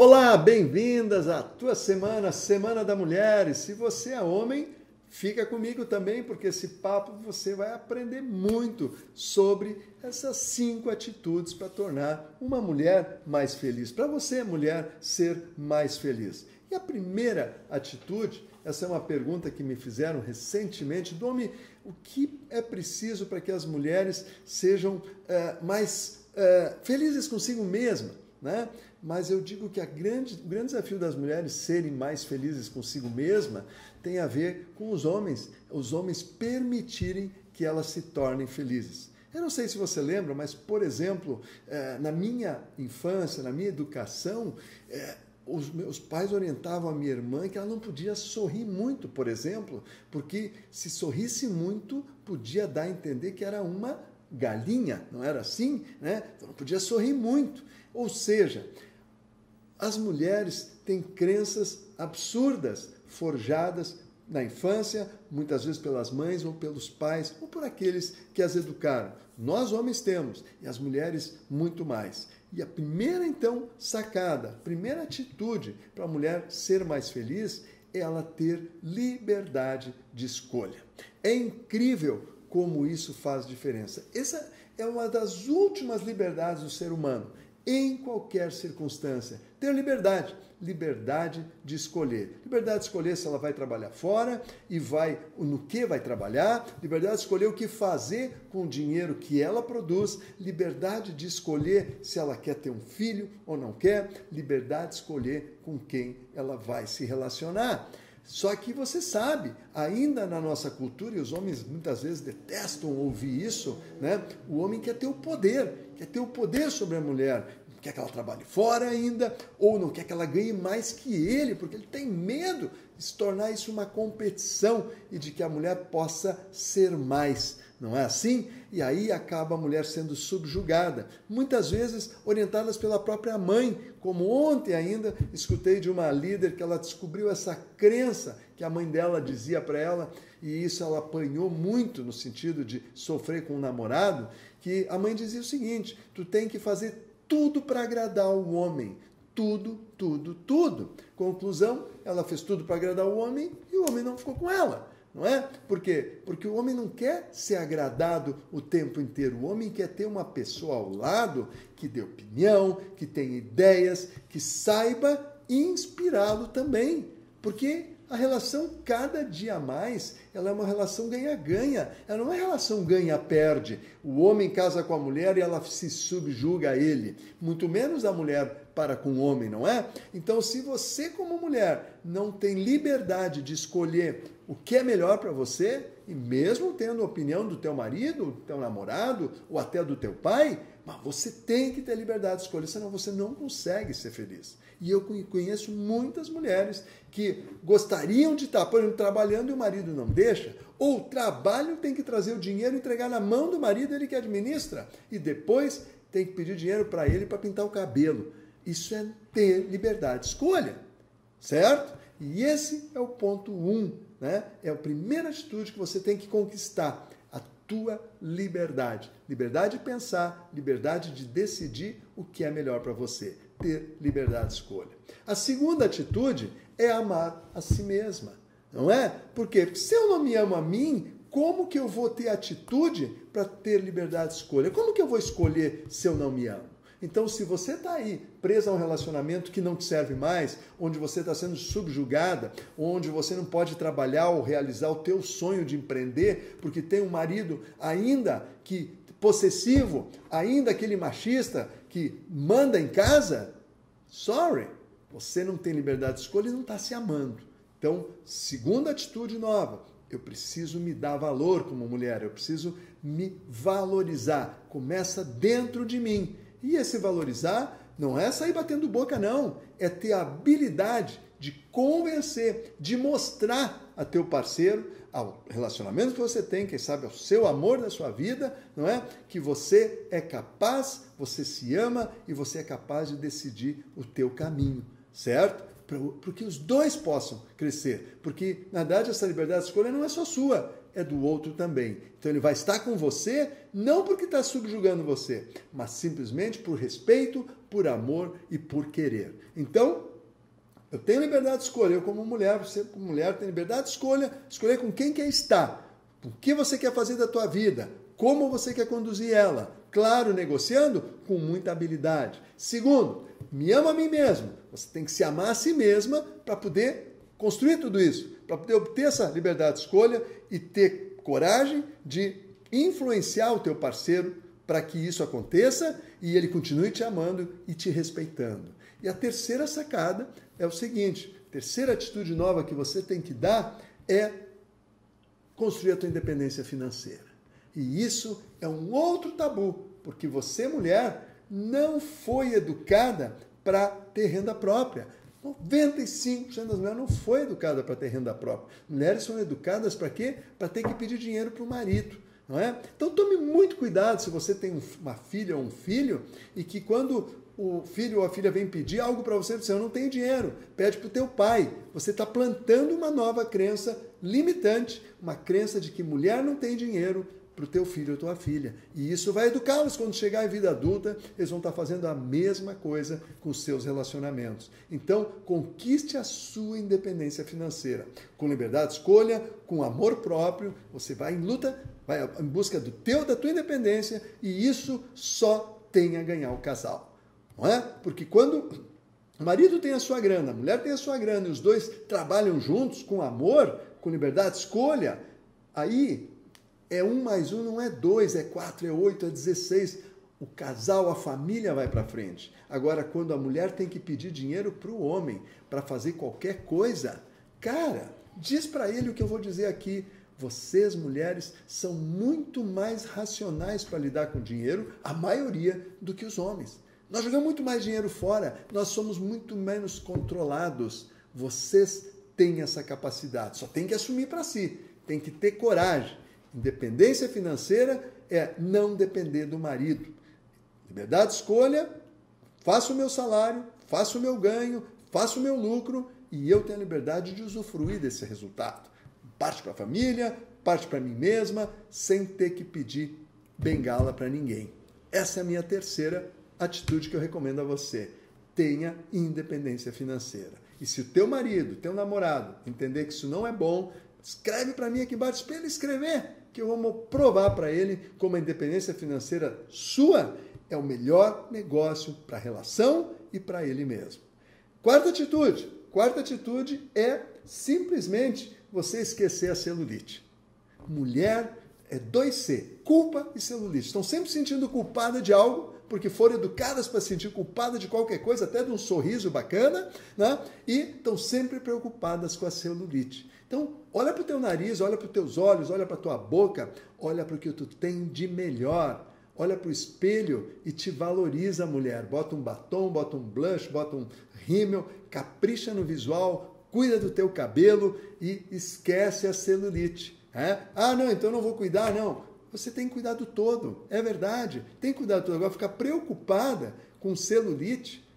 Olá, bem-vindas à tua semana, Semana da Mulher. E se você é homem, fica comigo também, porque esse papo você vai aprender muito sobre essas cinco atitudes para tornar uma mulher mais feliz. Para você, mulher, ser mais feliz. E a primeira atitude, essa é uma pergunta que me fizeram recentemente, Domi, o que é preciso para que as mulheres sejam é, mais é, felizes consigo mesmas? Né? Mas eu digo que grande, o grande desafio das mulheres serem mais felizes consigo mesma tem a ver com os homens, os homens permitirem que elas se tornem felizes. Eu não sei se você lembra, mas, por exemplo, eh, na minha infância, na minha educação, eh, os meus pais orientavam a minha irmã que ela não podia sorrir muito, por exemplo, porque se sorrisse muito, podia dar a entender que era uma galinha, não era assim? Né? Então não podia sorrir muito. Ou seja, as mulheres têm crenças absurdas, forjadas na infância, muitas vezes pelas mães ou pelos pais ou por aqueles que as educaram. Nós homens temos e as mulheres muito mais. E a primeira então sacada, primeira atitude para a mulher ser mais feliz é ela ter liberdade de escolha. É incrível como isso faz diferença. Essa é uma das últimas liberdades do ser humano em qualquer circunstância. Ter liberdade, liberdade de escolher. Liberdade de escolher se ela vai trabalhar fora e vai no que vai trabalhar, liberdade de escolher o que fazer com o dinheiro que ela produz, liberdade de escolher se ela quer ter um filho ou não quer, liberdade de escolher com quem ela vai se relacionar. Só que você sabe, ainda na nossa cultura, e os homens muitas vezes detestam ouvir isso, né? O homem quer ter o poder, quer ter o poder sobre a mulher, quer que ela trabalhe fora ainda, ou não quer que ela ganhe mais que ele, porque ele tem medo de se tornar isso uma competição e de que a mulher possa ser mais. Não é assim? E aí acaba a mulher sendo subjugada, muitas vezes orientadas pela própria mãe, como ontem ainda escutei de uma líder que ela descobriu essa crença que a mãe dela dizia para ela, e isso ela apanhou muito no sentido de sofrer com o um namorado, que a mãe dizia o seguinte: tu tem que fazer tudo para agradar o homem. Tudo, tudo, tudo. Conclusão, ela fez tudo para agradar o homem e o homem não ficou com ela. Não é? Por quê? Porque o homem não quer ser agradado o tempo inteiro. O homem quer ter uma pessoa ao lado que dê opinião, que tenha ideias, que saiba inspirá-lo também. Porque a relação cada dia mais, ela é uma relação ganha-ganha. Ela não é relação ganha-perde. O homem casa com a mulher e ela se subjuga a ele. Muito menos a mulher para com o homem, não é? Então, se você como mulher não tem liberdade de escolher o que é melhor para você, e mesmo tendo a opinião do teu marido, do teu namorado ou até do teu pai, mas você tem que ter liberdade de escolher, senão você não consegue ser feliz. E eu conheço muitas mulheres que gostariam de estar, por exemplo, trabalhando e o marido não deixa, ou o trabalho tem que trazer o dinheiro e entregar na mão do marido, ele que administra, e depois tem que pedir dinheiro para ele para pintar o cabelo. Isso é ter liberdade de escolha, certo? E esse é o ponto um, né? É a primeira atitude que você tem que conquistar a tua liberdade. Liberdade de pensar, liberdade de decidir o que é melhor para você ter liberdade de escolha. A segunda atitude é amar a si mesma, não é? Porque se eu não me amo a mim, como que eu vou ter atitude para ter liberdade de escolha? Como que eu vou escolher se eu não me amo? Então, se você está aí presa a um relacionamento que não te serve mais, onde você está sendo subjugada, onde você não pode trabalhar ou realizar o teu sonho de empreender, porque tem um marido ainda que possessivo, ainda aquele machista que manda em casa, sorry, você não tem liberdade de escolha e não está se amando. Então, segunda atitude nova, eu preciso me dar valor como mulher, eu preciso me valorizar. Começa dentro de mim. E esse valorizar não é sair batendo boca, não. É ter a habilidade de convencer, de mostrar a teu parceiro, ao relacionamento que você tem, quem sabe ao seu amor da sua vida, não é? Que você é capaz, você se ama e você é capaz de decidir o teu caminho, certo? Para que os dois possam crescer. Porque, na verdade, essa liberdade de escolha não é só sua, é do outro também. Então ele vai estar com você não porque está subjugando você, mas simplesmente por respeito, por amor e por querer. Então, eu tenho liberdade de escolha, eu como mulher, você como mulher tem liberdade de escolha, escolher com quem quer estar, o que você quer fazer da tua vida, como você quer conduzir ela. Claro, negociando com muita habilidade. Segundo, me ama a mim mesmo. Você tem que se amar a si mesma para poder construir tudo isso, para poder obter essa liberdade de escolha e ter coragem de influenciar o teu parceiro para que isso aconteça e ele continue te amando e te respeitando. E a terceira sacada é o seguinte: terceira atitude nova que você tem que dar é construir a tua independência financeira. E isso é um outro tabu, porque você, mulher, não foi educada para ter renda própria. 95% das mulheres não foi educada para ter renda própria. Mulheres são educadas para quê? Para ter que pedir dinheiro para o marido. Não é? Então tome muito cuidado se você tem uma filha ou um filho e que quando o filho ou a filha vem pedir algo para você, você não tem dinheiro, pede para o teu pai. Você está plantando uma nova crença limitante, uma crença de que mulher não tem dinheiro para o teu filho ou tua filha. E isso vai educá-los quando chegar em vida adulta, eles vão estar tá fazendo a mesma coisa com os seus relacionamentos. Então, conquiste a sua independência financeira. Com liberdade de escolha, com amor próprio, você vai em luta, vai em busca do teu, da tua independência, e isso só tem a ganhar o casal. Não é? Porque quando o marido tem a sua grana, a mulher tem a sua grana e os dois trabalham juntos com amor, com liberdade de escolha, aí é um mais um, não é dois, é quatro, é oito, é dezesseis. O casal, a família vai para frente. Agora, quando a mulher tem que pedir dinheiro para o homem para fazer qualquer coisa, cara, diz para ele o que eu vou dizer aqui. Vocês, mulheres, são muito mais racionais para lidar com dinheiro, a maioria, do que os homens. Nós jogamos muito mais dinheiro fora, nós somos muito menos controlados. Vocês têm essa capacidade, só tem que assumir para si, tem que ter coragem. Independência financeira é não depender do marido. Liberdade de escolha, faço o meu salário, faço o meu ganho, faço o meu lucro e eu tenho a liberdade de usufruir desse resultado. Parte para a família, parte para mim mesma, sem ter que pedir bengala para ninguém. Essa é a minha terceira atitude que eu recomendo a você. Tenha independência financeira. E se o teu marido, teu namorado, entender que isso não é bom, escreve para mim aqui embaixo, para ele escrever, que eu vou provar para ele como a independência financeira sua é o melhor negócio para a relação e para ele mesmo. Quarta atitude. Quarta atitude é simplesmente você esquecer a celulite. Mulher é 2C, culpa e celulite. Estão sempre sentindo culpada de algo porque foram educadas para se sentir culpadas de qualquer coisa, até de um sorriso bacana, né? e estão sempre preocupadas com a celulite. Então, olha para o teu nariz, olha para os teus olhos, olha para a tua boca, olha para o que tu tem de melhor. Olha para o espelho e te valoriza, mulher. Bota um batom, bota um blush, bota um rímel, capricha no visual, cuida do teu cabelo e esquece a celulite. É? Ah, não, então não vou cuidar, não. Você tem que cuidar do todo, é verdade. Tem que cuidar do todo. Agora, ficar preocupada com celulite,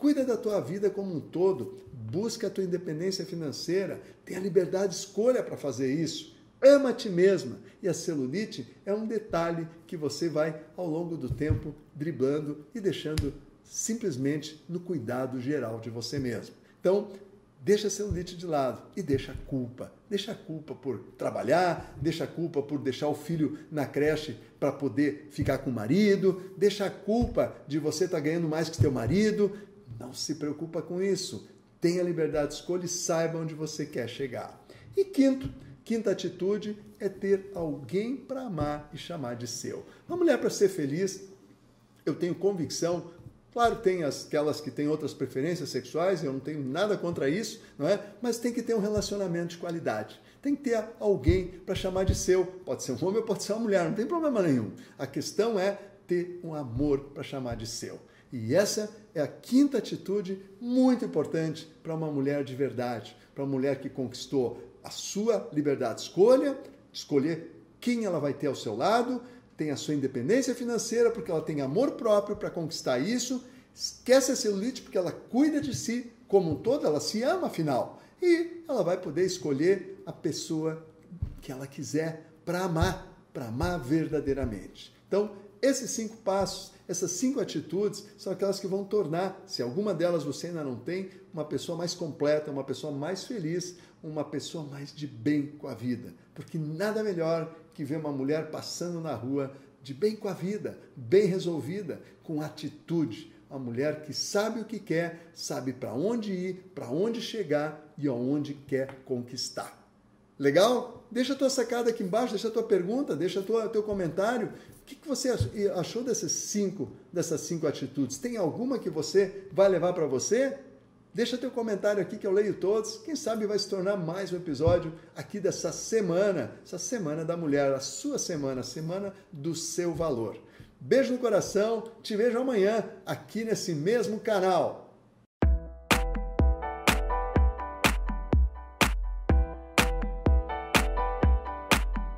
cuida da tua vida como um todo. Busca a tua independência financeira. Tem a liberdade de escolha para fazer isso. Ama a ti mesma. E a celulite é um detalhe que você vai, ao longo do tempo, driblando e deixando simplesmente no cuidado geral de você mesmo. Então, deixa a celulite de lado e deixa a culpa. Deixa a culpa por trabalhar, deixa a culpa por deixar o filho na creche para poder ficar com o marido, deixa a culpa de você estar tá ganhando mais que seu marido. Não se preocupa com isso. Tenha liberdade de escolha e saiba onde você quer chegar. E quinto, quinta atitude é ter alguém para amar e chamar de seu. Uma mulher para ser feliz, eu tenho convicção, Claro, tem aquelas que têm outras preferências sexuais, eu não tenho nada contra isso, não é? Mas tem que ter um relacionamento de qualidade. Tem que ter alguém para chamar de seu. Pode ser um homem ou pode ser uma mulher, não tem problema nenhum. A questão é ter um amor para chamar de seu. E essa é a quinta atitude muito importante para uma mulher de verdade, para uma mulher que conquistou a sua liberdade de escolha, escolher quem ela vai ter ao seu lado, tem a sua independência financeira, porque ela tem amor próprio para conquistar isso, esquece a celulite porque ela cuida de si como um todo, ela se ama afinal. E ela vai poder escolher a pessoa que ela quiser para amar, para amar verdadeiramente. Então, esses cinco passos, essas cinco atitudes, são aquelas que vão tornar, se alguma delas você ainda não tem, uma pessoa mais completa, uma pessoa mais feliz, uma pessoa mais de bem com a vida. Porque nada melhor que ver uma mulher passando na rua de bem com a vida, bem resolvida, com atitude. Uma mulher que sabe o que quer, sabe para onde ir, para onde chegar e aonde quer conquistar. Legal? Deixa a tua sacada aqui embaixo, deixa a tua pergunta, deixa o teu comentário. O que, que você achou dessas cinco, dessas cinco atitudes? Tem alguma que você vai levar para você? Deixa teu comentário aqui que eu leio todos. Quem sabe vai se tornar mais um episódio aqui dessa semana, essa semana da mulher, a sua semana, a semana do seu valor. Beijo no coração, te vejo amanhã aqui nesse mesmo canal.